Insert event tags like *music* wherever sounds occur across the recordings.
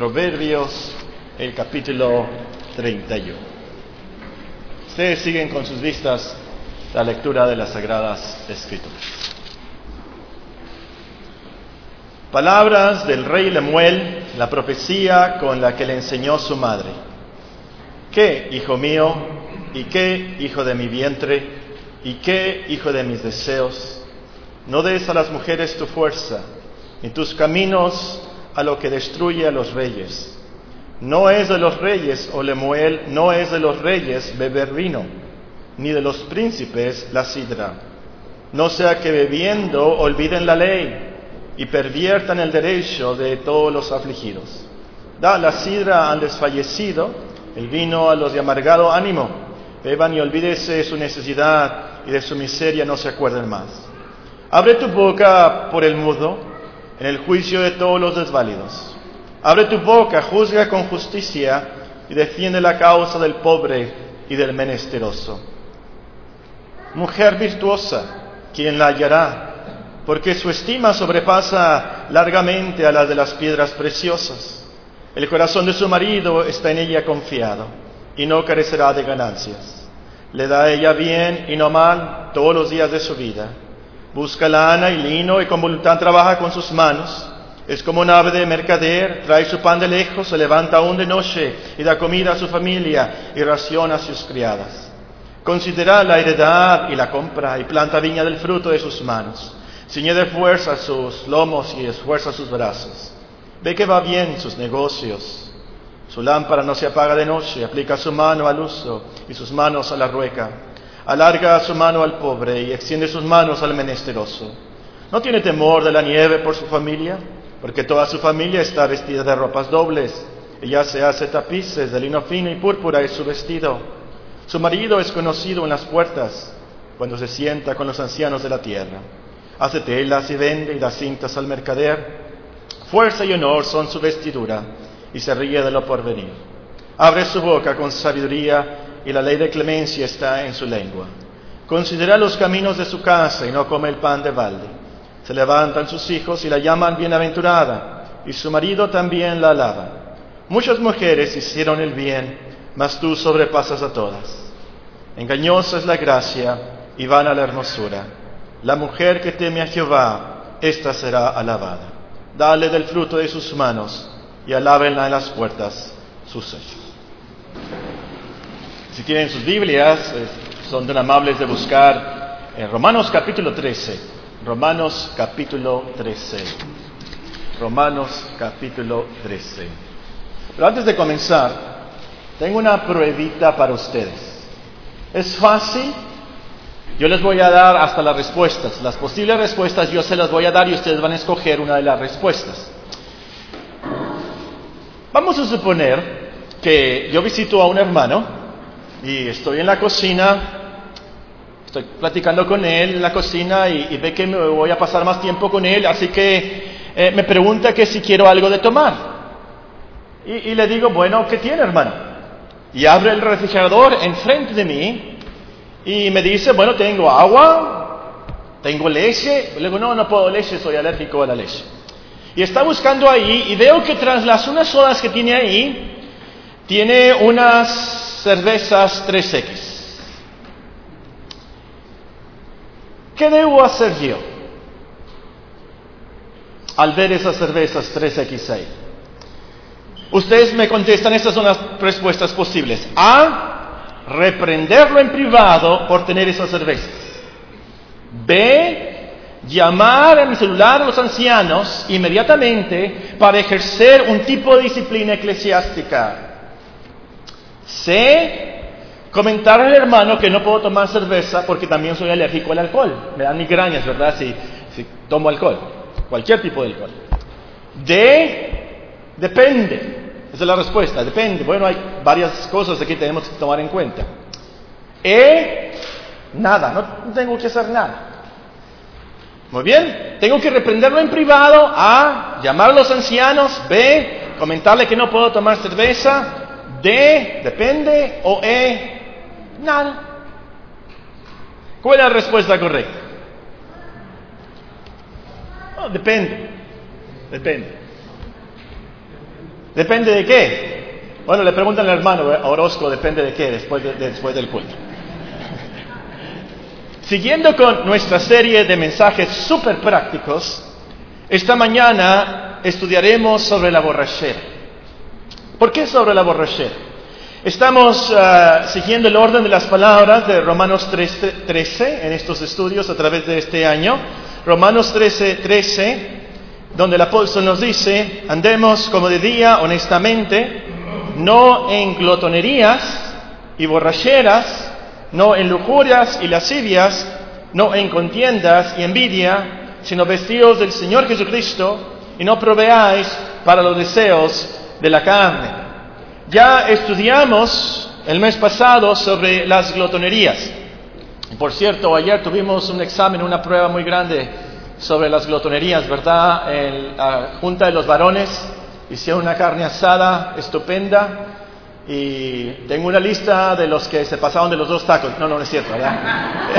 Proverbios, el capítulo 31. Ustedes siguen con sus vistas la lectura de las Sagradas Escrituras. Palabras del rey Lemuel, la profecía con la que le enseñó su madre. ¿Qué, hijo mío? ¿Y qué, hijo de mi vientre? ¿Y qué, hijo de mis deseos? No des a las mujeres tu fuerza, ni tus caminos a lo que destruye a los reyes. No es de los reyes, o Lemuel, no es de los reyes beber vino, ni de los príncipes la sidra. No sea que bebiendo olviden la ley y perviertan el derecho de todos los afligidos. Da la sidra al desfallecido, el vino a los de amargado ánimo. Beban y olvídese su necesidad y de su miseria no se acuerden más. Abre tu boca por el mudo en el juicio de todos los desválidos. Abre tu boca, juzga con justicia y defiende la causa del pobre y del menesteroso. Mujer virtuosa, ¿quién la hallará? Porque su estima sobrepasa largamente a la de las piedras preciosas. El corazón de su marido está en ella confiado y no carecerá de ganancias. Le da a ella bien y no mal todos los días de su vida. Busca lana y lino y con voluntad trabaja con sus manos. Es como un ave de mercader, trae su pan de lejos, se levanta aún de noche y da comida a su familia y raciona a sus criadas. Considera la heredad y la compra y planta viña del fruto de sus manos. Ciñe de fuerza sus lomos y esfuerza sus brazos. Ve que va bien sus negocios. Su lámpara no se apaga de noche, aplica su mano al uso y sus manos a la rueca. Alarga su mano al pobre y extiende sus manos al menesteroso. No tiene temor de la nieve por su familia, porque toda su familia está vestida de ropas dobles. Ella se hace tapices de lino fino y púrpura es su vestido. Su marido es conocido en las puertas cuando se sienta con los ancianos de la tierra. Hace telas y vende y da cintas al mercader. Fuerza y honor son su vestidura y se ríe de lo porvenir. Abre su boca con sabiduría y la ley de clemencia está en su lengua. Considera los caminos de su casa y no come el pan de balde. Se levantan sus hijos y la llaman bienaventurada y su marido también la alaba. Muchas mujeres hicieron el bien, mas tú sobrepasas a todas. Engañosa es la gracia y vana la hermosura. La mujer que teme a Jehová, ésta será alabada. Dale del fruto de sus manos y alábenla en las puertas sus sellos. Si tienen sus Biblias, son tan amables de buscar en Romanos capítulo 13. Romanos capítulo 13. Romanos capítulo 13. Pero antes de comenzar, tengo una pruebita para ustedes. Es fácil. Yo les voy a dar hasta las respuestas. Las posibles respuestas yo se las voy a dar y ustedes van a escoger una de las respuestas. Vamos a suponer que yo visito a un hermano y estoy en la cocina, estoy platicando con él en la cocina y, y ve que me voy a pasar más tiempo con él, así que eh, me pregunta que si quiero algo de tomar. Y, y le digo, bueno, ¿qué tiene hermano? Y abre el refrigerador enfrente de mí y me dice, bueno, tengo agua, tengo leche. Le digo, no, no puedo leche, soy alérgico a la leche. Y está buscando ahí y veo que tras las unas sodas que tiene ahí, tiene unas cervezas 3X. ¿Qué debo hacer yo al ver esas cervezas 3X ahí? Ustedes me contestan, estas son las respuestas posibles. A, reprenderlo en privado por tener esas cervezas. B, llamar a mi celular a los ancianos inmediatamente para ejercer un tipo de disciplina eclesiástica. C, comentar al hermano que no puedo tomar cerveza porque también soy alérgico al alcohol. Me dan migrañas, ¿verdad? Si, si tomo alcohol, cualquier tipo de alcohol. D, depende. Esa es la respuesta, depende. Bueno, hay varias cosas aquí que tenemos que tomar en cuenta. E, nada, no tengo que hacer nada. Muy bien, tengo que reprenderlo en privado. A, llamar a los ancianos. B, comentarle que no puedo tomar cerveza. D, depende. O E, nada. ¿Cuál es la respuesta correcta? Depende. Depende. ¿Depende de qué? Bueno, le preguntan al hermano, a Orozco, ¿depende de qué después, después del culto? *laughs* Siguiendo con nuestra serie de mensajes súper prácticos, esta mañana estudiaremos sobre la borrachera. ¿Por qué sobre la borrachera? Estamos uh, siguiendo el orden de las palabras de Romanos 13, 13, en estos estudios a través de este año. Romanos 13, 13, donde el apóstol nos dice, andemos como de día honestamente, no en glotonerías y borracheras, no en lujurias y lascivias, no en contiendas y envidia, sino vestidos del Señor Jesucristo y no proveáis para los deseos de la carne. Ya estudiamos el mes pasado sobre las glotonerías. Por cierto, ayer tuvimos un examen, una prueba muy grande sobre las glotonerías, ¿verdad? En la Junta de los Varones hicieron una carne asada estupenda y tengo una lista de los que se pasaron de los dos tacos. No, no, es cierto, ¿verdad?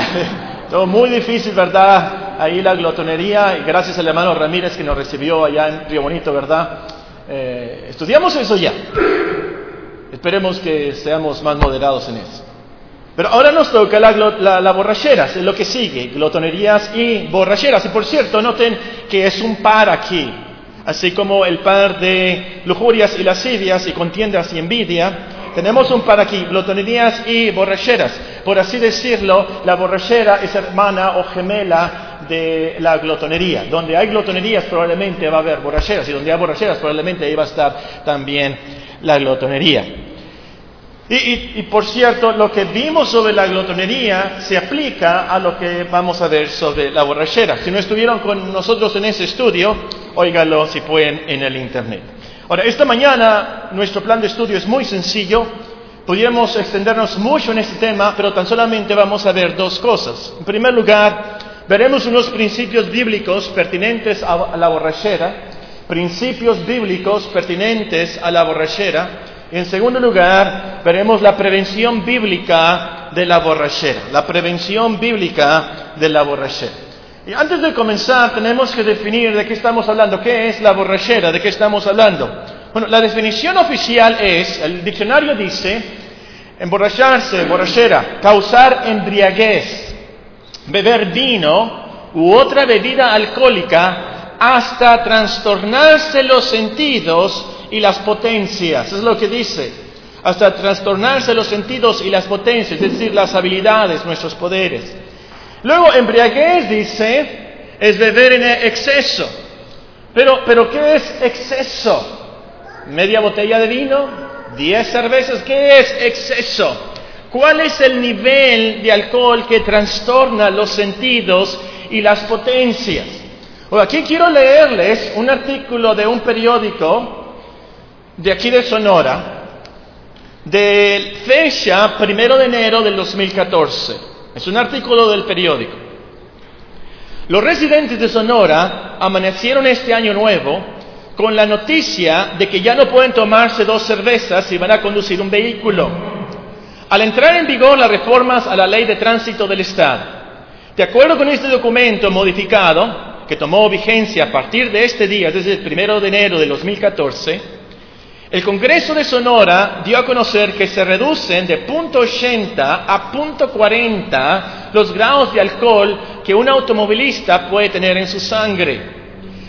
*laughs* Todo muy difícil, ¿verdad? Ahí la glotonería, y gracias al hermano Ramírez que nos recibió allá en Río Bonito, ¿verdad? Eh, estudiamos eso ya. Esperemos que seamos más moderados en eso. Pero ahora nos toca la, la, la borrachera, es lo que sigue, glotonerías y borracheras. Y por cierto, noten que es un par aquí así como el par de lujurias y lascivias y contiendas y envidia, tenemos un par aquí, glotonerías y borracheras. Por así decirlo, la borrachera es hermana o gemela de la glotonería. Donde hay glotonerías probablemente va a haber borracheras y donde hay borracheras probablemente ahí va a estar también la glotonería. Y, por cierto, lo que vimos sobre la glotonería se aplica a lo que vamos a ver sobre la borrachera. Si no estuvieron con nosotros en ese estudio, óigalo si pueden en el Internet. Ahora, esta mañana nuestro plan de estudio es muy sencillo. Pudiéramos extendernos mucho en este tema, pero tan solamente vamos a ver dos cosas. En primer lugar, veremos unos principios bíblicos pertinentes a la borrachera, principios bíblicos pertinentes a la borrachera. En segundo lugar, veremos la prevención bíblica de la borrachera, la prevención bíblica de la borrachera. Y antes de comenzar, tenemos que definir de qué estamos hablando, qué es la borrachera, de qué estamos hablando. Bueno, la definición oficial es, el diccionario dice, emborracharse, borrachera, causar embriaguez, beber vino u otra bebida alcohólica hasta trastornarse los sentidos y las potencias. Es lo que dice. Hasta trastornarse los sentidos y las potencias, es decir, las habilidades, nuestros poderes. Luego, embriaguez dice, es beber en exceso. Pero, pero ¿qué es exceso? ¿Media botella de vino? ¿Diez cervezas? ¿Qué es exceso? ¿Cuál es el nivel de alcohol que trastorna los sentidos y las potencias? aquí quiero leerles un artículo de un periódico de aquí de Sonora, de fecha primero de enero del 2014. Es un artículo del periódico. Los residentes de Sonora amanecieron este año nuevo con la noticia de que ya no pueden tomarse dos cervezas si van a conducir un vehículo. Al entrar en vigor las reformas a la ley de tránsito del Estado, de acuerdo con este documento modificado, que tomó vigencia a partir de este día, desde el primero de enero del 2014, el Congreso de Sonora dio a conocer que se reducen de .80 a .40 los grados de alcohol que un automovilista puede tener en su sangre.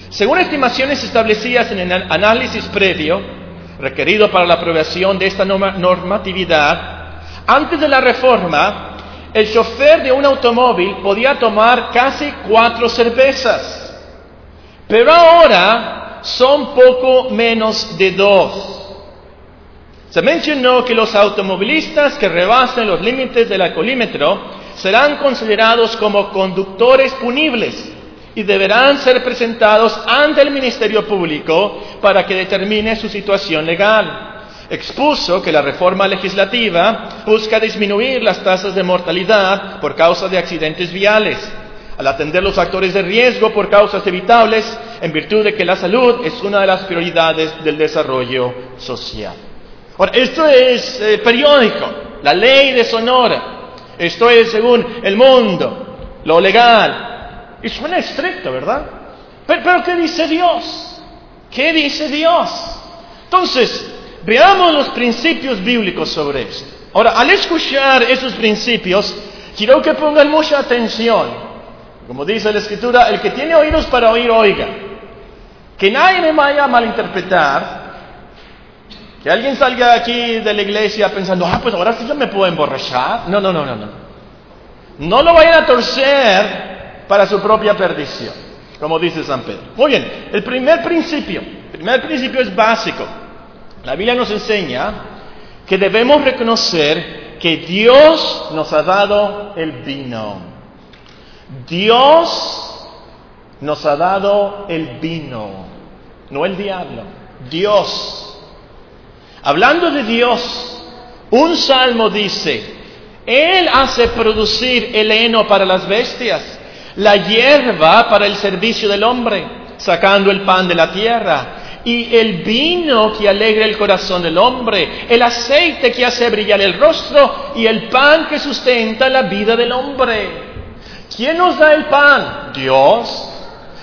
Según estimaciones establecidas en el análisis previo requerido para la aprobación de esta normatividad, antes de la reforma, el chofer de un automóvil podía tomar casi cuatro cervezas, pero ahora son poco menos de dos. Se mencionó que los automovilistas que rebasen los límites del alcoholímetro serán considerados como conductores punibles y deberán ser presentados ante el Ministerio Público para que determine su situación legal. Expuso que la reforma legislativa busca disminuir las tasas de mortalidad por causa de accidentes viales al atender los factores de riesgo por causas evitables, en virtud de que la salud es una de las prioridades del desarrollo social. Ahora, esto es eh, periódico, la ley de Sonora, esto es según el mundo, lo legal, y suena estricto, ¿verdad? Pero, pero ¿qué dice Dios? ¿Qué dice Dios? Entonces, veamos los principios bíblicos sobre esto. Ahora, al escuchar esos principios, quiero que pongan mucha atención. Como dice la Escritura, el que tiene oídos para oír, oiga. Que nadie me vaya a malinterpretar. Que alguien salga aquí de la iglesia pensando, ah, pues ahora sí yo me puedo emborrachar. No, no, no, no, no. No lo vayan a torcer para su propia perdición, como dice San Pedro. Muy bien, el primer principio, el primer principio es básico. La Biblia nos enseña que debemos reconocer que Dios nos ha dado el vino. Dios nos ha dado el vino, no el diablo, Dios. Hablando de Dios, un salmo dice, Él hace producir el heno para las bestias, la hierba para el servicio del hombre, sacando el pan de la tierra, y el vino que alegra el corazón del hombre, el aceite que hace brillar el rostro y el pan que sustenta la vida del hombre. ¿Quién nos da el pan? Dios.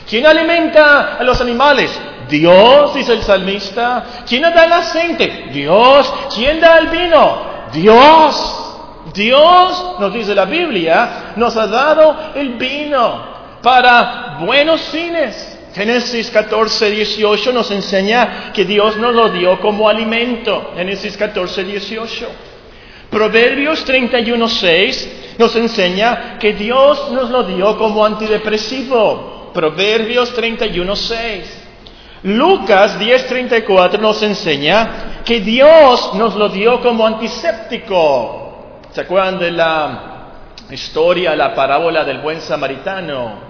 ¿Quién alimenta a los animales? Dios, dice el salmista. ¿Quién da el aceite? Dios. ¿Quién da el vino? Dios. Dios, nos dice la Biblia, nos ha dado el vino para buenos fines. Génesis 14, 18 nos enseña que Dios nos lo dio como alimento. Génesis 14, 18. Proverbios 31, 6 nos enseña que Dios nos lo dio como antidepresivo. Proverbios 31, 6. Lucas 10:34 nos enseña que Dios nos lo dio como antiséptico. ¿Se acuerdan de la historia, la parábola del buen samaritano?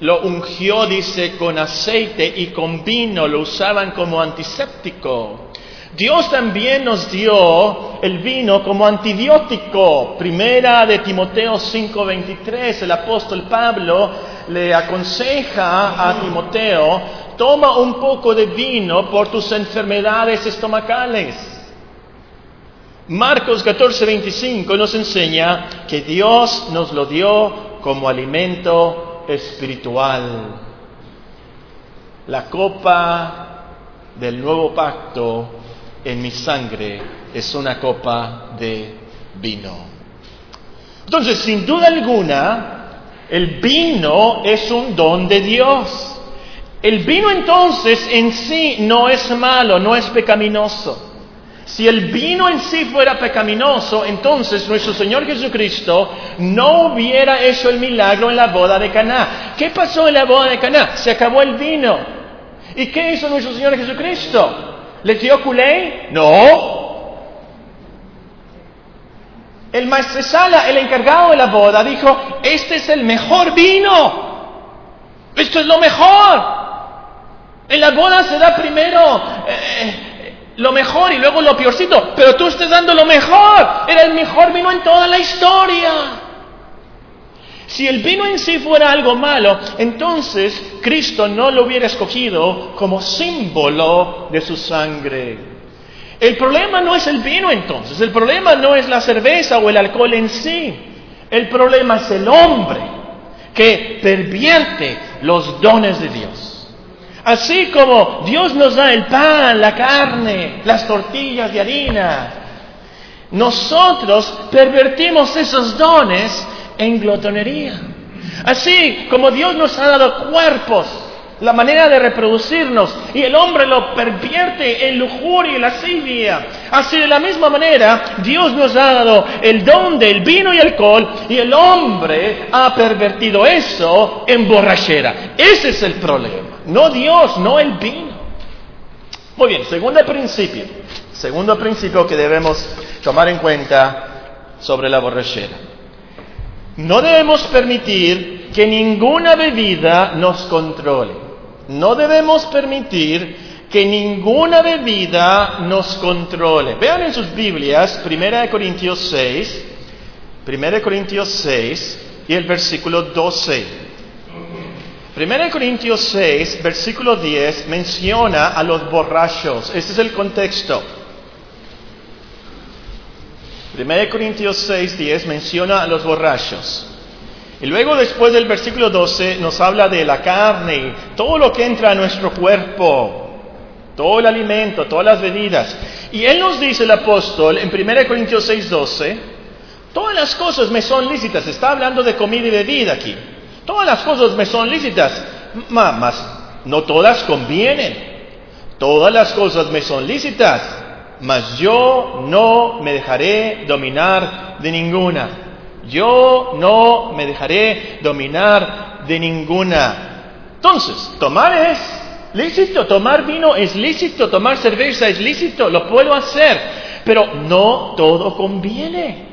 Lo ungió, dice, con aceite y con vino, lo usaban como antiséptico. Dios también nos dio el vino como antibiótico. Primera de Timoteo 5:23, el apóstol Pablo le aconseja a Timoteo, toma un poco de vino por tus enfermedades estomacales. Marcos 14:25 nos enseña que Dios nos lo dio como alimento espiritual. La copa del nuevo pacto en mi sangre es una copa de vino. Entonces, sin duda alguna, el vino es un don de Dios. El vino entonces en sí no es malo, no es pecaminoso. Si el vino en sí fuera pecaminoso, entonces nuestro Señor Jesucristo no hubiera hecho el milagro en la boda de Caná. ¿Qué pasó en la boda de Caná? Se acabó el vino. ¿Y qué hizo nuestro Señor Jesucristo? ¿Le dio culé? No. El maestresala, el encargado de la boda, dijo, este es el mejor vino. Esto es lo mejor. En la boda se da primero eh, lo mejor y luego lo peorcito, pero tú estás dando lo mejor. Era el mejor vino en toda la historia. Si el vino en sí fuera algo malo, entonces Cristo no lo hubiera escogido como símbolo de su sangre. El problema no es el vino entonces, el problema no es la cerveza o el alcohol en sí, el problema es el hombre que pervierte los dones de Dios. Así como Dios nos da el pan, la carne, las tortillas de harina, nosotros pervertimos esos dones en glotonería. Así como Dios nos ha dado cuerpos, la manera de reproducirnos, y el hombre lo pervierte en lujuria y lascivia. Así de la misma manera, Dios nos ha dado el don del vino y alcohol, y el hombre ha pervertido eso en borrachera. Ese es el problema. No Dios, no el vino. Muy bien, segundo principio. Segundo principio que debemos tomar en cuenta sobre la borrachera. No debemos permitir que ninguna bebida nos controle. No debemos permitir que ninguna bebida nos controle. Vean en sus Biblias 1 Corintios 6, 1 Corintios 6 y el versículo 12. 1 Corintios 6, versículo 10 menciona a los borrachos. Este es el contexto. 1 Corintios 6, 10 menciona a los borrachos. Y luego después del versículo 12 nos habla de la carne todo lo que entra a nuestro cuerpo. todo el alimento, todas las bebidas. Y él nos dice el apóstol en 1 Corintios 6:12, todas las cosas me son lícitas, está hablando de comida y bebida aquí. Todas las cosas me son lícitas, mas no todas convienen. Todas las cosas me son lícitas, mas yo no me dejaré dominar de ninguna. Yo no me dejaré dominar de ninguna. Entonces, tomar es lícito, tomar vino es lícito, tomar cerveza es lícito, lo puedo hacer, pero no todo conviene.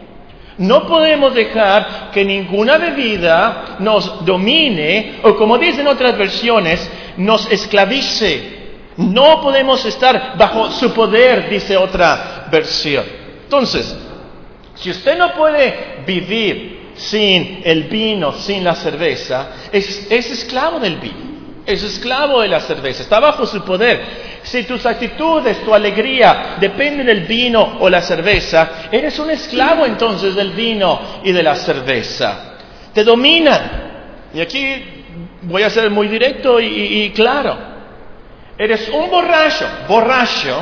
No podemos dejar que ninguna bebida nos domine o como dicen otras versiones, nos esclavice. No podemos estar bajo su poder, dice otra versión. Entonces, si usted no puede vivir sin el vino, sin la cerveza, es, esclavo del vino, es esclavo de la cerveza, está bajo su poder. Si tus actitudes, tu alegría dependen del vino o la cerveza, eres un esclavo entonces del vino y de la cerveza. Te dominan. Y aquí voy a ser muy directo y claro. Eres un borracho, borracho,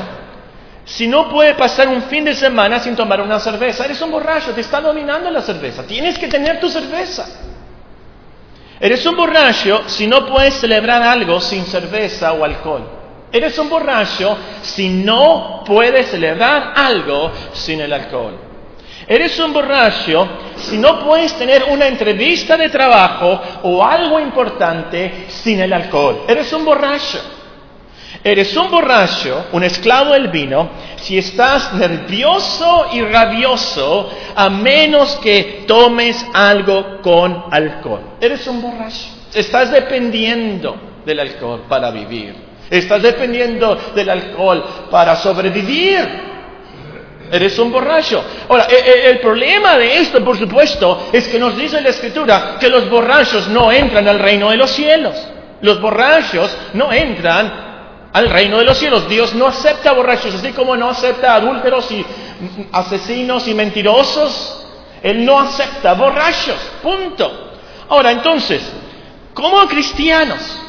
si no puede pasar un fin de semana sin tomar una cerveza. Eres un borracho, te está dominando la cerveza. Tienes que tener tu cerveza. Eres un borracho si no puedes celebrar algo sin cerveza o alcohol. Eres un borracho si no puedes celebrar algo sin el alcohol. Eres un borracho si no puedes tener una entrevista de trabajo o algo importante sin el alcohol. Eres un borracho. Eres un borracho, un esclavo del vino, si estás nervioso y rabioso a menos que tomes algo con alcohol. Eres un borracho. Estás dependiendo del alcohol para vivir. Estás dependiendo del alcohol para sobrevivir. Eres un borracho. Ahora, e, e, el, problema de esto, por supuesto, es que nos dice la Escritura que los borrachos no entran al reino de los cielos. Los borrachos no entran al reino de los cielos. Dios no acepta borrachos, así como no acepta adúlteros y asesinos y mentirosos. Él no acepta borrachos, punto. Ahora, entonces, como cristianos,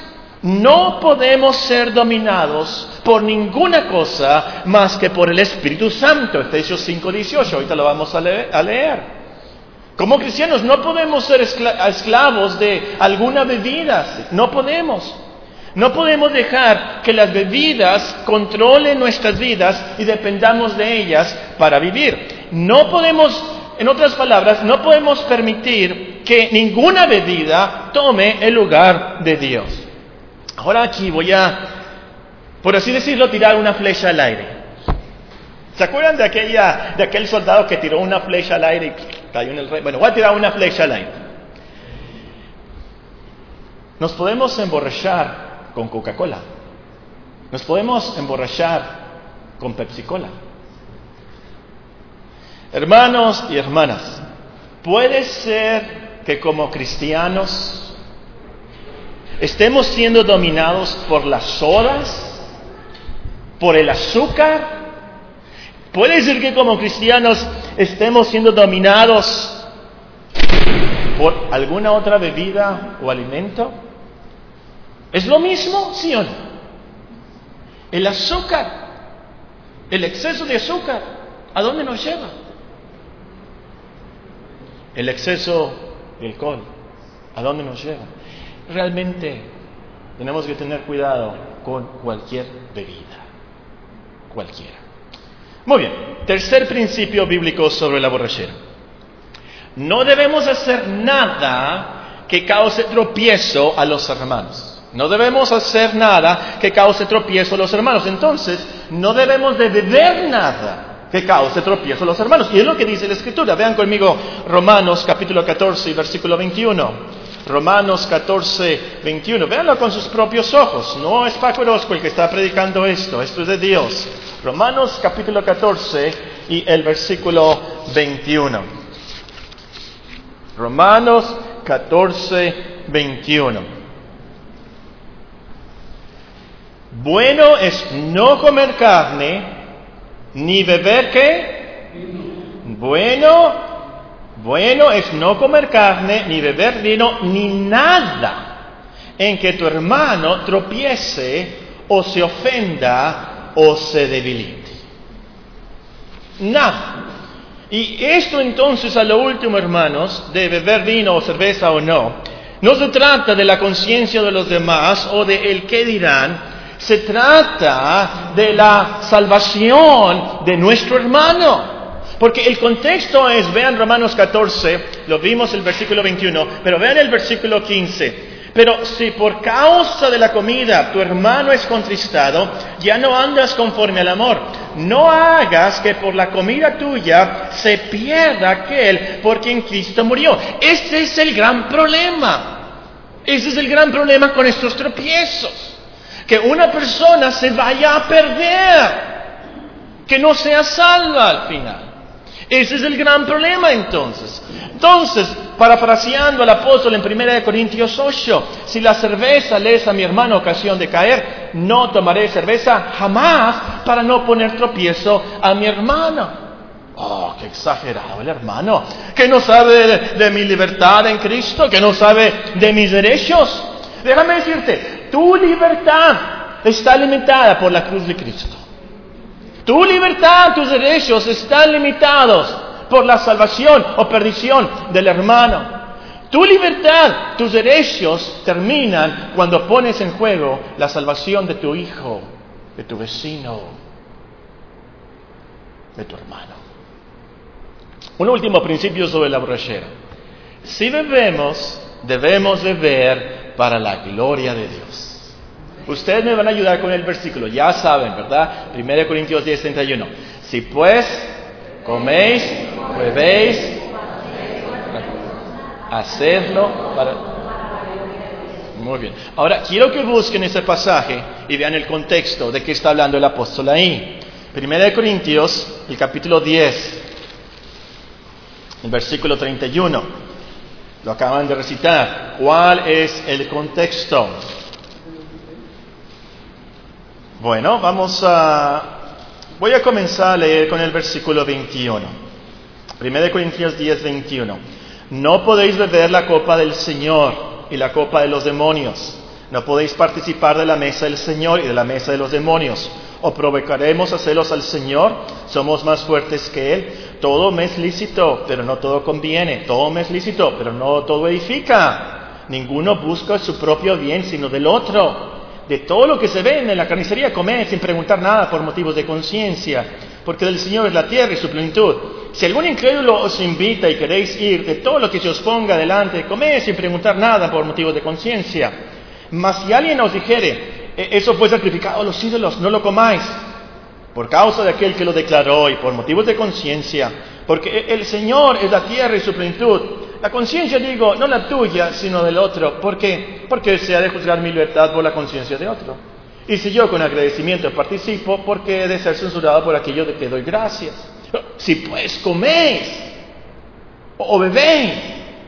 no podemos ser dominados por ninguna cosa más que por el Espíritu Santo. Efesios 5:18, ahorita lo vamos a leer. Como cristianos no podemos ser esclavos de alguna bebida, no podemos. No podemos dejar que las bebidas controlen nuestras vidas y dependamos de ellas para vivir. No podemos, en otras palabras, no podemos permitir que ninguna bebida tome el lugar de Dios. Ahora aquí voy a, por así decirlo, tirar una flecha al aire. ¿Se acuerdan de, aquella, de aquel soldado que tiró una flecha al aire y cayó en el rey? Bueno, voy a tirar una flecha al aire. Nos podemos emborrachar con Coca-Cola. Nos podemos emborrachar con Pepsi-Cola. Hermanos y hermanas, puede ser que como cristianos estemos siendo dominados por las sodas, por el azúcar. Puede ser que como cristianos estemos siendo dominados por alguna otra bebida o alimento. ¿Es lo mismo, sí o no? El azúcar, el exceso de azúcar, ¿a dónde nos lleva? El exceso de alcohol, ¿a dónde nos lleva? Realmente tenemos que tener cuidado con cualquier bebida, cualquiera. Muy bien, tercer principio bíblico sobre la borrachera. No debemos hacer nada que cause tropiezo a los hermanos. No debemos hacer nada que cause tropiezo a los hermanos. Entonces, no debemos de beber nada que cause tropiezo a los hermanos. Y es lo que dice la Escritura. Vean conmigo Romanos capítulo 14 y versículo 21. Romanos 14, 21. Véanlo con sus propios ojos. No es Paco Orozco el que está predicando esto. Esto es de Dios. Romanos capítulo 14 y el versículo 21. Romanos 14, 21. Bueno es no comer carne, ni beber qué. Bueno, bueno es no comer carne, ni beber vino, ni nada en que tu hermano tropiece o se ofenda o se debilite. Nada. Y esto entonces a lo último, hermanos, de beber vino o cerveza o no, no se trata de la conciencia de los demás o de el qué dirán, se trata de la salvación de nuestro hermano. Porque el contexto es, vean Romanos 14, lo vimos el versículo 21, pero vean el versículo 15. Pero si por causa de la comida tu hermano es contristado, ya no andas conforme al amor. No hagas que por la comida tuya se pierda aquel por quien Cristo murió. Este es el gran problema. Ese es el gran problema con estos tropiezos. Que una persona se vaya a perder, que no sea salva al final. Ese es el gran problema entonces. Entonces, parafraseando al apóstol en 1 Corintios 8, si la cerveza le es a mi hermano ocasión de caer, no tomaré cerveza jamás para no poner tropiezo a mi hermano. Oh, qué exagerado el hermano, que no sabe de, de mi libertad en Cristo, que no sabe de mis derechos. Déjame decirte, tu libertad está limitada por la cruz de Cristo. Tu libertad, tus derechos están limitados por la salvación o perdición del hermano. Tu libertad, tus derechos terminan cuando pones en juego la salvación de tu hijo, de tu vecino, de tu hermano. Un último principio sobre la borrachera. Si bebemos, debemos beber para la gloria de Dios. Ustedes me van a ayudar con el versículo, ya saben, ¿verdad? 1 Corintios 10, 31. Si pues coméis, bebéis, hacedlo para... Muy bien. Ahora, quiero que busquen ese pasaje y vean el contexto de qué está hablando el apóstol ahí. 1 Corintios, el capítulo 10, el versículo 31. Lo acaban de recitar. ¿Cuál es el contexto? Bueno, vamos a... Voy a comenzar a leer con el versículo 21. 1 Corintios 10, 21. No podéis beber la copa del Señor y la copa de los demonios. No podéis participar de la mesa del Señor y de la mesa de los demonios. O provocaremos a celos al Señor, somos más fuertes que Él. Todo me es lícito, pero no todo conviene. Todo me es lícito, pero no todo edifica. Ninguno busca su propio bien, sino del otro de todo lo que se ve en la carnicería, comed sin preguntar nada por motivos de conciencia, porque del Señor es la tierra y su plenitud. Si algún incrédulo os invita y queréis ir, de todo lo que se os ponga delante, comed sin preguntar nada por motivos de conciencia. Mas si alguien os dijere, eso fue sacrificado a los ídolos, no lo comáis, por causa de aquel que lo declaró y por motivos de conciencia, porque el Señor es la tierra y su plenitud. La conciencia, digo, no la tuya, sino del otro. ¿Por qué? Porque se ha de juzgar mi libertad por la conciencia de otro. Y si yo con agradecimiento participo, ¿por qué he de ser censurado por aquello de que doy gracias? Si pues coméis, o bebéis,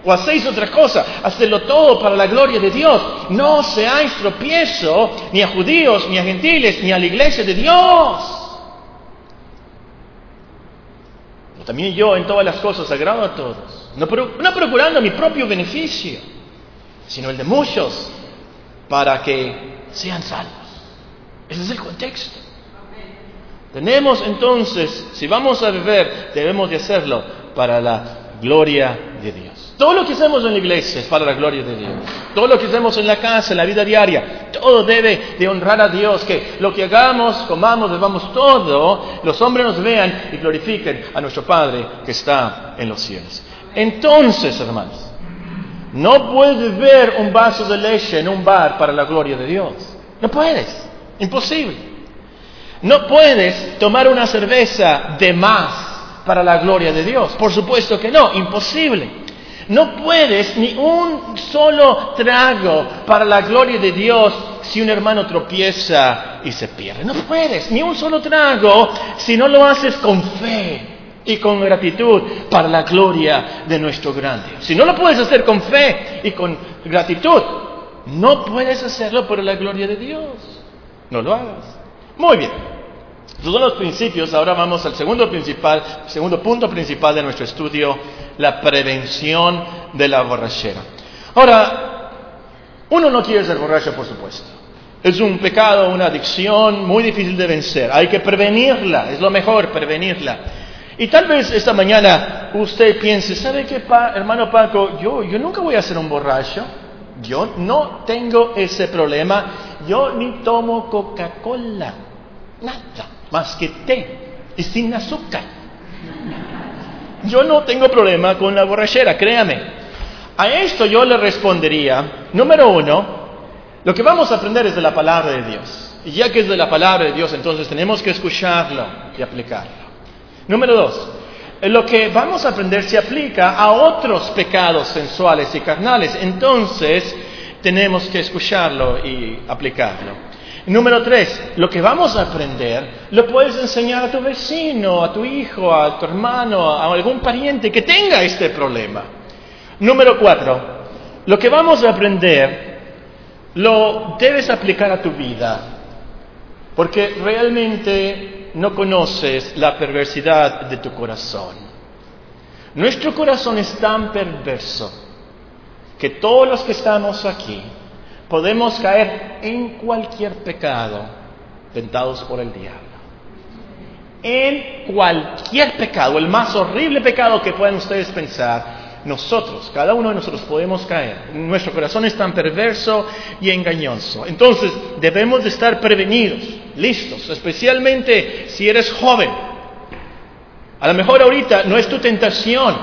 o hacéis otra cosa, hacedlo todo para la gloria de Dios. No seáis tropiezo ni a judíos, ni a gentiles, ni a la iglesia de Dios. También yo en todas las cosas agrado a todos, no, procurando mi propio beneficio, sino el de muchos, para que sean salvos. Ese es el contexto. Tenemos entonces, si vamos a beber, debemos de hacerlo para la gloria de Dios. Todo lo que hacemos en la iglesia es para la gloria de Dios. Todo lo que hacemos en la casa, en la vida diaria, todo debe de honrar a Dios. Que lo que hagamos, comamos, bebamos todo, los hombres nos vean y glorifiquen a nuestro Padre que está en los cielos. Entonces, hermanos, no puedes ver un vaso de leche en un bar para la gloria de Dios. No puedes. Imposible. No puedes tomar una cerveza de más para la gloria de Dios. Por supuesto que no. Imposible. No puedes ni un solo trago para la gloria de Dios si un hermano tropieza y se pierde. No puedes ni un solo trago si no lo haces con fe y con gratitud para la gloria de nuestro gran Dios. Si no lo puedes hacer con fe y con gratitud, no puedes hacerlo por la gloria de Dios. No lo hagas. Muy bien. Estos son los principios. Ahora vamos al segundo, principal, segundo punto principal de nuestro estudio, la prevención de la borrachera. Ahora, uno no quiere ser borracho, por supuesto. Es un pecado, una adicción muy difícil de vencer. Hay que prevenirla, es lo mejor prevenirla. Y tal vez esta mañana usted piense, ¿sabe qué, hermano Paco? Yo, yo nunca voy a ser un borracho. Yo no tengo ese problema. Yo ni tomo Coca-Cola. Nada más que té y sin azúcar. Yo no tengo problema con la borrachera, créame. A esto yo le respondería, número uno, lo que vamos a aprender es de la palabra de Dios. Y ya que es de la palabra de Dios, entonces tenemos que escucharlo y aplicarlo. Número dos, lo que vamos a aprender se aplica a otros pecados sensuales y carnales. Entonces, tenemos que escucharlo y aplicarlo. Número tres, lo que vamos a aprender lo puedes enseñar a tu vecino, a tu hijo, a tu hermano, a algún pariente que tenga este problema. Número cuatro, lo que vamos a aprender lo debes aplicar a tu vida, porque realmente no conoces la perversidad de tu corazón. Nuestro corazón es tan perverso que todos los que estamos aquí podemos caer en cualquier pecado tentados por el diablo. En cualquier pecado, el más horrible pecado que puedan ustedes pensar, nosotros, cada uno de nosotros podemos caer. Nuestro corazón es tan perverso y engañoso. Entonces debemos de estar prevenidos, listos, especialmente si eres joven. A lo mejor ahorita no es tu tentación,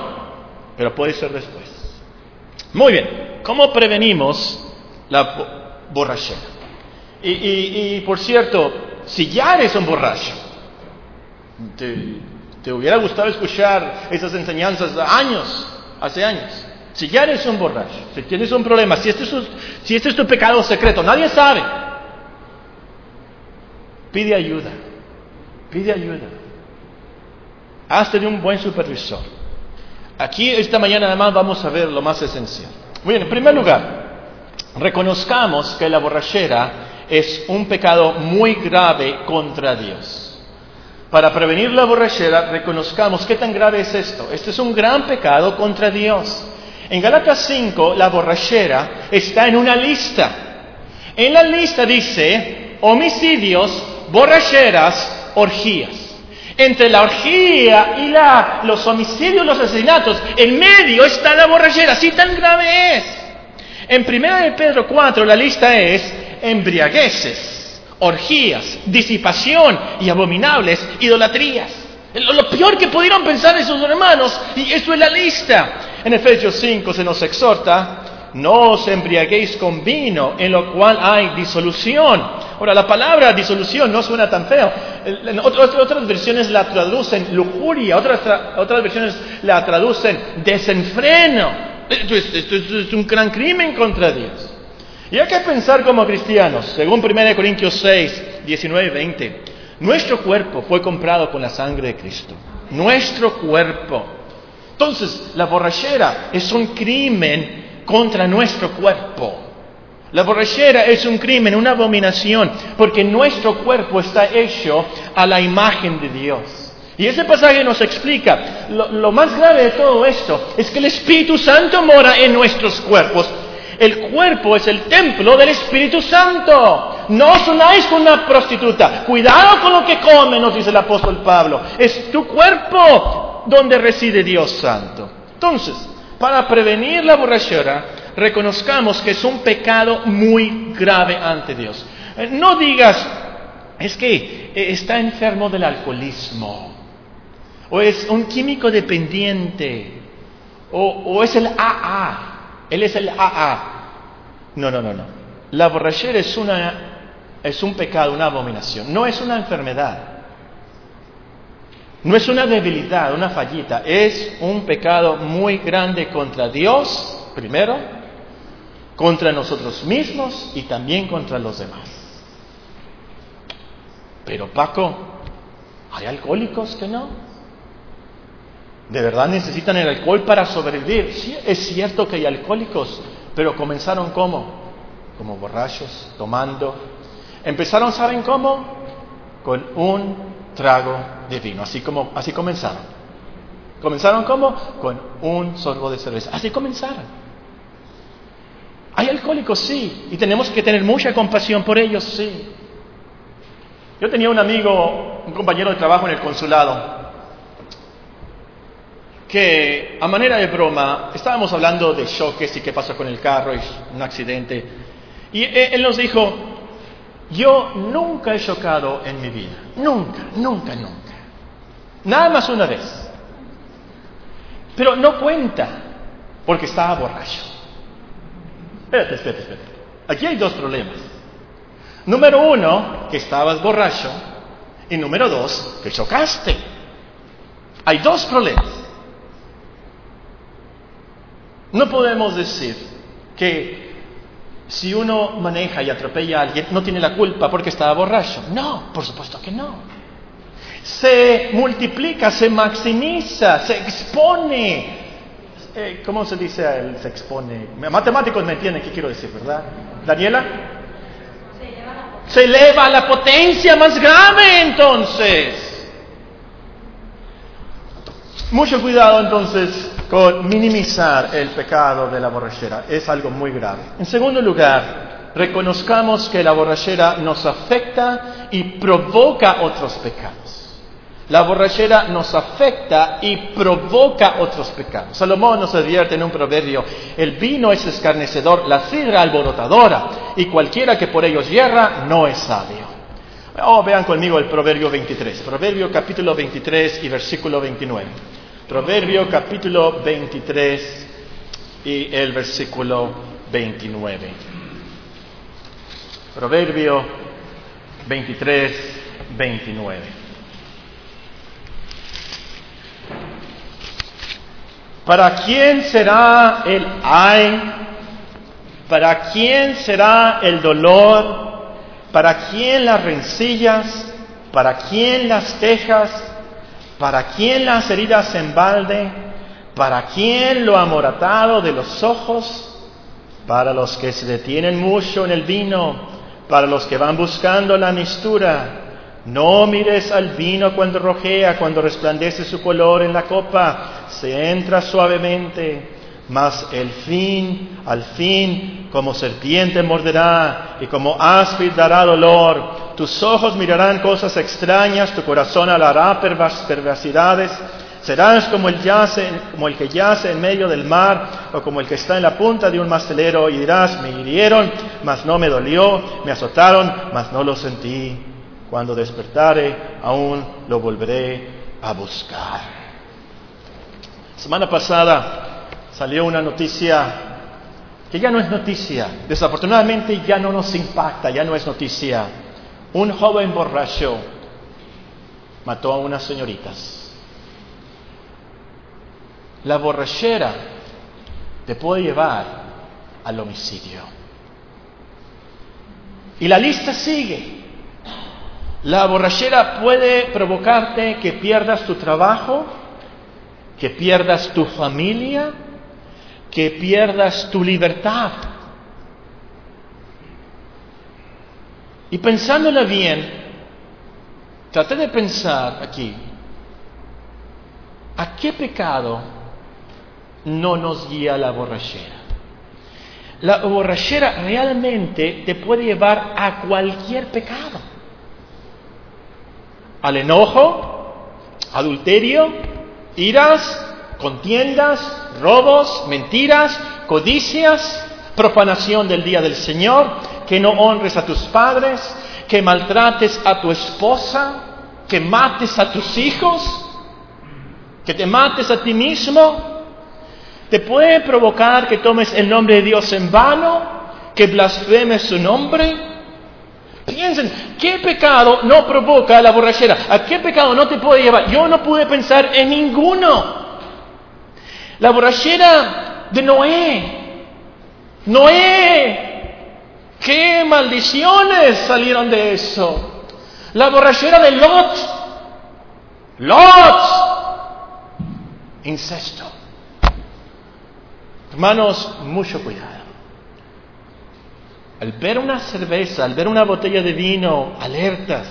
pero puede ser después. Muy bien, ¿cómo prevenimos la borrachera. Y, por cierto, si ya eres un borracho, te, hubiera gustado escuchar esas enseñanzas años, hace años. Si ya eres un borracho, si tienes un problema, si este es, si este es tu pecado secreto, nadie sabe, pide ayuda, pide ayuda. Hazte de un buen supervisor. Aquí esta mañana además vamos a ver lo más esencial. Bien, en primer lugar, reconozcamos que la borrachera es un pecado muy grave contra Dios. Para prevenir la borrachera, reconozcamos qué tan grave es esto. Este es un gran pecado contra Dios. En Galatas 5, la borrachera está en una lista. En la lista dice homicidios, borracheras, orgías. Entre la orgía y la, los homicidios, los asesinatos, en medio está la borrachera. Así tan grave es. En 1 de Pedro 4 la lista es embriagueces, orgías, disipación y abominables idolatrías. Lo peor que pudieron pensar esos hermanos, y eso es la lista. En Efesios 5 se nos exhorta, no os embriaguéis con vino, en lo cual hay disolución. Ahora, la palabra disolución no suena tan feo. Otras, otras versiones la traducen lujuria, otras versiones la traducen desenfreno. Esto es, un gran crimen contra Dios. Y hay que pensar como cristianos, según 1 Corintios 6, 19 y 20, nuestro cuerpo fue comprado con la sangre de Cristo. Nuestro cuerpo. Entonces, la borrachera es un crimen contra nuestro cuerpo. La borrachera es un crimen, una abominación, porque nuestro cuerpo está hecho a la imagen de Dios. Y ese pasaje nos explica, lo, más grave de todo esto es que el Espíritu Santo mora en nuestros cuerpos. El cuerpo es el templo del Espíritu Santo. No os con una prostituta. Cuidado con lo que come, nos dice el apóstol Pablo. Es tu cuerpo donde reside Dios Santo. Entonces, para prevenir la borrachera, reconozcamos que es un pecado muy grave ante Dios. Eh, no digas, es que eh, está enfermo del alcoholismo o es un químico dependiente, o, es el AA, él es el AA. No, no, no, no. La borrachera es, una, es un pecado, una abominación, no es una enfermedad. No es una debilidad, una fallita, es un pecado muy grande contra Dios, primero, contra nosotros mismos y también contra los demás. Pero Paco, ¿hay alcohólicos que no? ¿De verdad necesitan el alcohol para sobrevivir? Sí, es cierto que hay alcohólicos, pero comenzaron como? Como borrachos, tomando. Empezaron, ¿saben cómo? Con un trago de vino, así como así comenzaron. Comenzaron como? Con un sorbo de cerveza. Así comenzaron. Hay alcohólicos, sí, y tenemos que tener mucha compasión por ellos, sí. Yo tenía un amigo, un compañero de trabajo en el consulado, que a manera de broma estábamos hablando de choques y qué pasa con el carro y un accidente. Y él nos dijo, yo nunca he chocado en mi vida, nunca, nunca, nunca. Nada más una vez. Pero no cuenta, porque estaba borracho. Espérate, espérate, espérate. Aquí hay dos problemas. Número uno, que estabas borracho. Y número dos, que chocaste. Hay dos problemas. No podemos decir que si uno maneja y atropella a alguien no tiene la culpa porque estaba borracho. No, por supuesto que no. Se multiplica, se maximiza, se expone. Eh, ¿Cómo se dice él? Se expone. Matemáticos me entienden qué quiero decir, ¿verdad? Daniela. Se eleva a la potencia más grave entonces. Mucho cuidado entonces con minimizar el pecado de la borrachera. Es algo muy grave. En segundo lugar, reconozcamos que la borrachera nos afecta y provoca otros pecados. La borrachera nos afecta y provoca otros pecados. Salomón nos advierte en un proverbio, el vino es escarnecedor, la sidra alborotadora, y cualquiera que por ellos hierra no es sabio. Oh, vean conmigo el proverbio 23, proverbio capítulo 23 y versículo 29. Proverbio capítulo 23 y el versículo 29. Proverbio 23, 29. ¿Para quién será el ay? ¿Para quién será el dolor? ¿Para quién las rencillas? ¿Para quién las quejas? ¿Para quién las heridas en balde? ¿Para quién lo amoratado de los ojos? Para los que se detienen mucho en el vino, para los que van buscando la mistura. No mires al vino cuando rojea, cuando resplandece su color en la copa, se entra suavemente, mas el fin, al fin, como serpiente morderá y como áspid dará dolor tus ojos mirarán cosas extrañas, tu corazón hablará perversidades, serás como el, yace, como el que yace en medio del mar o como el que está en la punta de un mastelero y dirás, me hirieron, mas no me dolió, me azotaron, mas no lo sentí. Cuando despertare, aún lo volveré a buscar. Semana pasada salió una noticia que ya no es noticia, desafortunadamente ya no nos impacta, ya no es noticia. Un joven borracho mató a unas señoritas. La borrachera te puede llevar al homicidio. Y la lista sigue. La borrachera puede provocarte que pierdas tu trabajo, que pierdas tu familia, que pierdas tu libertad. Y pensándola bien, traté de pensar aquí, ¿a qué pecado no nos guía la borrachera? La borrachera realmente te puede llevar a cualquier pecado. Al enojo, adulterio, iras, contiendas, robos, mentiras, codicias, profanación del día del Señor, que no honres a tus padres, que maltrates a tu esposa, que mates a tus hijos, que te mates a ti mismo, te puede provocar que tomes el nombre de Dios en vano, que blasfemes su nombre. Piensen, ¿qué pecado no provoca la borrachera? ¿A qué pecado no te puede llevar? Yo no pude pensar en ninguno. La borrachera de Noé. Noé ¿Qué maldiciones salieron de eso? La borrachera de Lot. Lot. Incesto. Hermanos, mucho cuidado. Al ver una cerveza, al ver una botella de vino, alertas.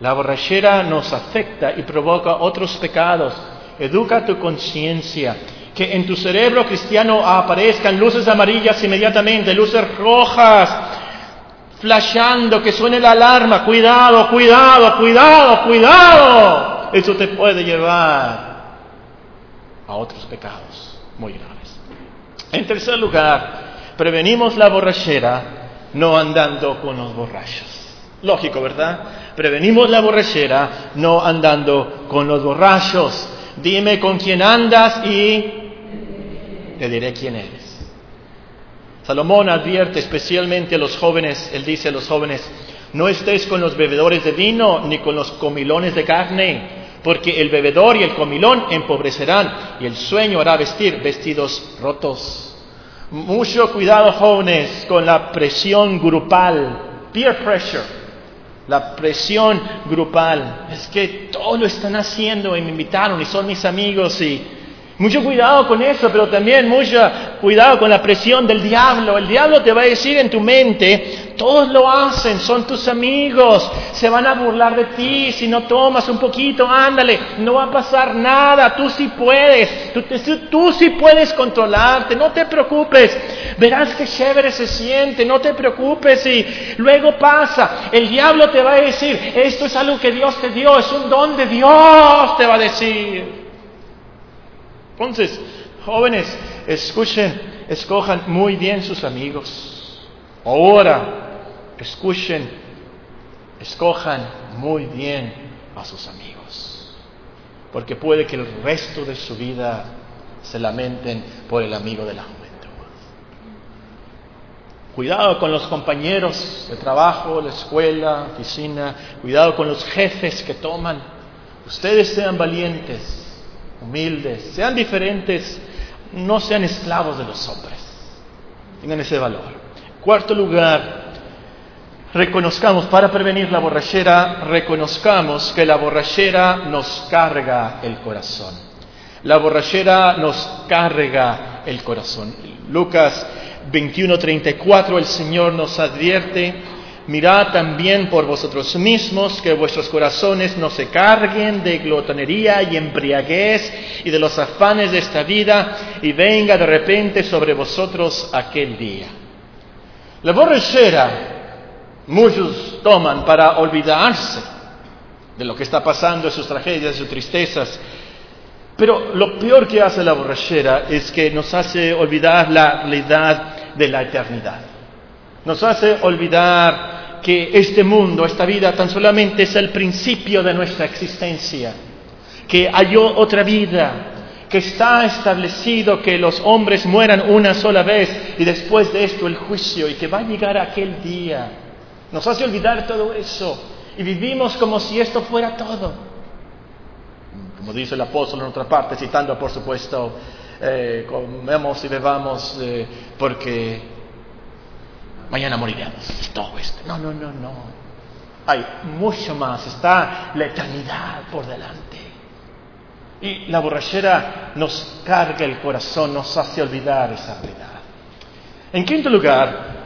La borrachera nos afecta y provoca otros pecados. Educa tu conciencia que en tu cerebro cristiano aparezcan luces amarillas inmediatamente, luces rojas, flashando, que suene la alarma, cuidado, cuidado, cuidado, cuidado. Eso te puede llevar a otros pecados muy graves. En tercer lugar, prevenimos la borrachera no andando con los borrachos. Lógico, ¿verdad? Prevenimos la borrachera no andando con los borrachos. Dime con quién andas y te diré quién eres. Salomón advierte especialmente a los jóvenes, él dice a los jóvenes, no estés con los bebedores de vino ni con los comilones de carne, porque el bebedor y el comilón empobrecerán y el sueño hará vestir vestidos rotos. Mucho cuidado jóvenes con la presión grupal, peer pressure, la presión grupal. Es que todo lo están haciendo y me invitaron y son mis amigos y mucho cuidado con eso, pero también mucho cuidado con la presión del diablo. El diablo te va a decir en tu mente, todos lo hacen, son tus amigos, se van a burlar de ti si no tomas un poquito, ándale, no va a pasar nada, tú sí puedes, tú, sí puedes controlarte, no te preocupes, verás que chévere se siente, no te preocupes y luego pasa. El diablo te va a decir, esto es algo que Dios te dio, es un don de Dios, te va a decir. Entonces, jóvenes, escuchen, escojan muy bien sus amigos. Ahora, escuchen, escojan muy bien a sus amigos. Porque puede que el resto de su vida se lamenten por el amigo de la juventud. Cuidado con los compañeros de trabajo, la escuela, oficina. Cuidado con los jefes que toman. Ustedes sean valientes humildes, sean diferentes, no sean esclavos de los hombres. Tengan ese valor. Cuarto lugar, reconozcamos, para prevenir la borrachera, reconozcamos que la borrachera nos carga el corazón. La borrachera nos carga el corazón. Lucas 21:34 el Señor nos advierte Mirad también por vosotros mismos que vuestros corazones no se carguen de glotonería y embriaguez y de los afanes de esta vida y venga de repente sobre vosotros aquel día. La borrachera muchos toman para olvidarse de lo que está pasando, de sus tragedias, de sus tristezas. Pero lo peor que hace la borrachera es que nos hace olvidar la realidad de la eternidad. Nos hace olvidar que este mundo, esta vida tan solamente es el principio de nuestra existencia, que hay otra vida, que está establecido que los hombres mueran una sola vez y después de esto el juicio y que va a llegar aquel día. Nos hace olvidar todo eso y vivimos como si esto fuera todo. Como dice el apóstol en otra parte, citando por supuesto, eh, comemos y bebamos eh, porque mañana moriremos. Todo esto. No, no, no, no. Hay mucho más. Está la eternidad por delante. Y la borrachera nos carga el corazón, nos hace olvidar esa realidad. En quinto lugar,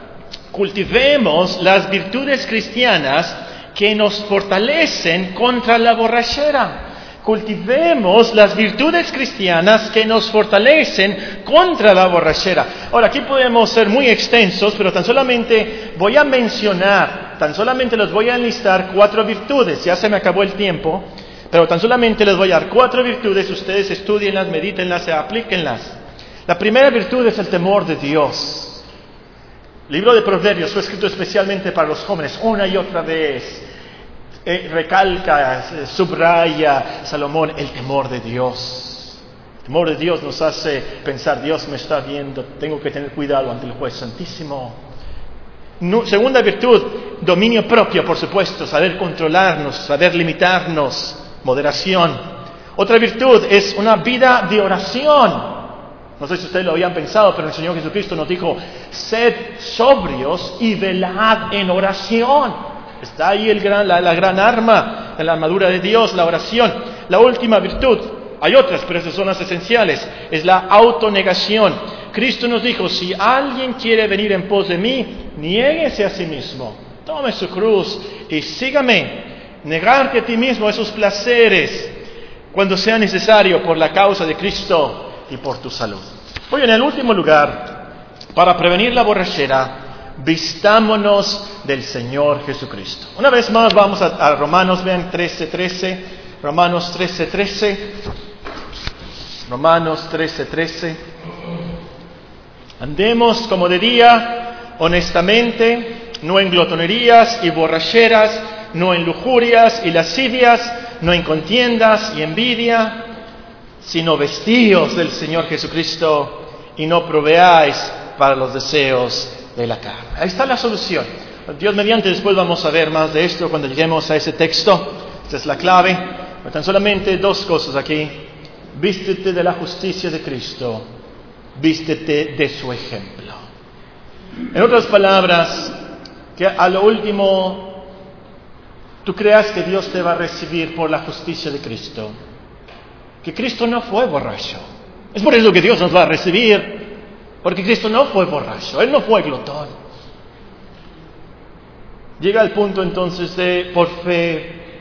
cultivemos las virtudes cristianas que nos fortalecen contra la borrachera cultivemos las virtudes cristianas que nos fortalecen contra la borrachera. Ahora, aquí podemos ser muy extensos, pero tan solamente voy a mencionar, tan solamente les voy a enlistar cuatro virtudes. Ya se me acabó el tiempo, pero tan solamente les voy a dar cuatro virtudes. Ustedes estudienlas, medítenlas, aplíquenlas. La primera virtud es el temor de Dios. libro de Proverbios fue escrito especialmente para los jóvenes, una y otra vez eh, recalca, eh, subraya Salomón el temor de Dios. El temor de Dios nos hace pensar, Dios me está viendo, tengo que tener cuidado ante el juez santísimo. segunda virtud, dominio propio, por supuesto, saber controlarnos, saber limitarnos, moderación. Otra virtud es una vida de oración. No sé si ustedes lo habían pensado, pero el Señor Jesucristo nos dijo, sed sobrios y velad en oración. Está ahí la, gran arma la armadura de Dios, la oración. La última virtud, hay otras, pero esas son las esenciales, es la autonegación. Cristo nos dijo, si alguien quiere venir en pos de mí, niéguese a sí mismo, tome su cruz y sígame. Negarte a ti mismo esos placeres cuando sea necesario por la causa de Cristo y por tu salud. Hoy en el último lugar, para prevenir la borrachera, vistámonos del Señor Jesucristo. Una vez más vamos a, Romanos, vean 13:13, 13, Romanos 13:13, 13, Romanos 13:13. 13. Andemos como de día, honestamente, no en glotonerías y borracheras, no en lujurias y lascivias, no en contiendas y envidia, sino vestíos del Señor Jesucristo y no proveáis para los deseos de la carne. Ahí está la solución. Dios mediante, después vamos a ver más de esto cuando lleguemos a ese texto. Esta es la clave. Tan solamente dos cosas aquí. Vístete de la justicia de Cristo. Vístete de su ejemplo. En otras palabras, que a lo último tú creas que Dios te va a recibir por la justicia de Cristo. Que Cristo no fue borracho. Es por eso que Dios nos va a recibir. Porque Cristo no fue borracho, Él no fue glotón. Llega el punto entonces de, por fe,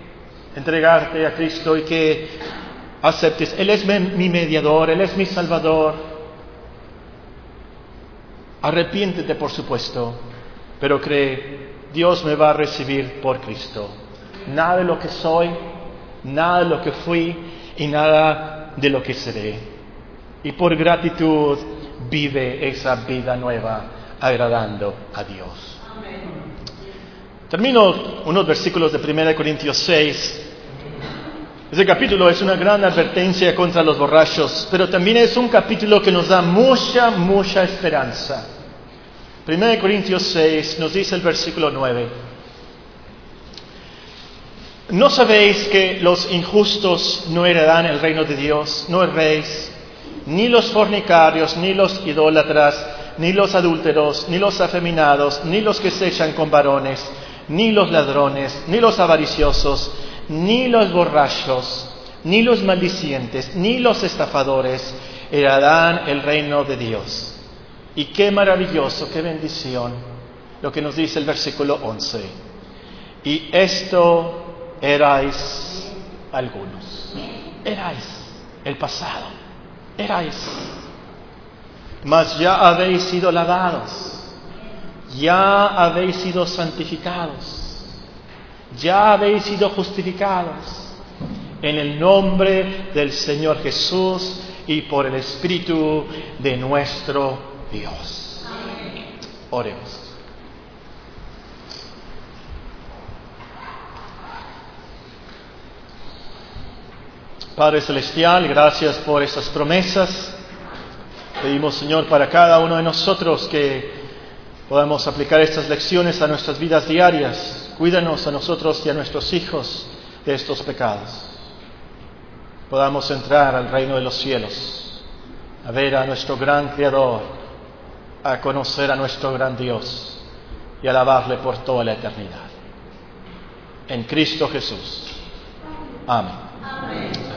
entregarte a Cristo y que aceptes. Él es mi mediador, Él es mi salvador. Arrepiéntete, por supuesto, pero cree, Dios me va a recibir por Cristo. Nada de lo que soy, nada de lo que fui y nada de lo que seré y por gratitud vive esa vida nueva agradando a Dios. Termino unos versículos de 1 Corintios 6. Ese capítulo es una gran advertencia contra los borrachos, pero también es un capítulo que nos da mucha, mucha esperanza. 1 Corintios 6 nos dice el versículo 9. ¿No sabéis que los injustos no heredan el reino de Dios? ¿No erréis? Ni los fornicarios, ni los idólatras, ni los adúlteros, ni los afeminados, ni los que se echan con varones, ni los ladrones, ni los avariciosos, ni los borrachos, ni los maldicientes, ni los estafadores heredarán el reino de Dios. Y qué maravilloso, qué bendición lo que nos dice el versículo 11. Y esto erais algunos. Erais el pasado erais, mas ya habéis sido lavados, ya habéis sido santificados, ya habéis sido justificados en el nombre del Señor Jesús y por el Espíritu de nuestro Dios. Oremos. Padre Celestial, gracias por estas promesas. Pedimos, Señor, para cada uno de nosotros que podamos aplicar estas lecciones a nuestras vidas diarias. Cuídanos a nosotros y a nuestros hijos de estos pecados. Podamos entrar al reino de los cielos, a ver a nuestro gran Creador, a conocer a nuestro gran Dios y alabarle por toda la eternidad. En Cristo Jesús. Amén.